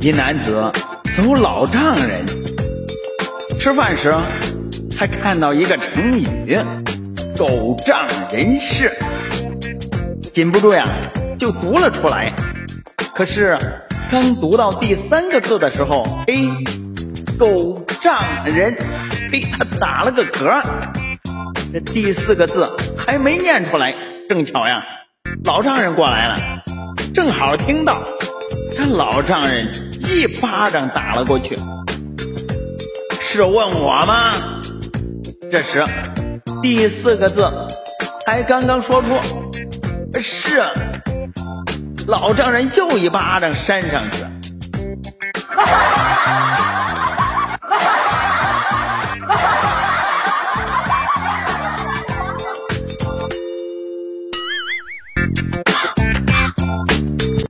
一男子走老丈人，吃饭时还看到一个成语“狗仗人势”，禁不住呀，就读了出来。可是刚读到第三个字的时候，哎，狗仗人，嘿，他打了个嗝。这第四个字还没念出来，正巧呀，老丈人过来了，正好听到，这老丈人。一巴掌打了过去，是问我吗？这时第四个字才刚刚说出，是老丈人又一巴掌扇上去。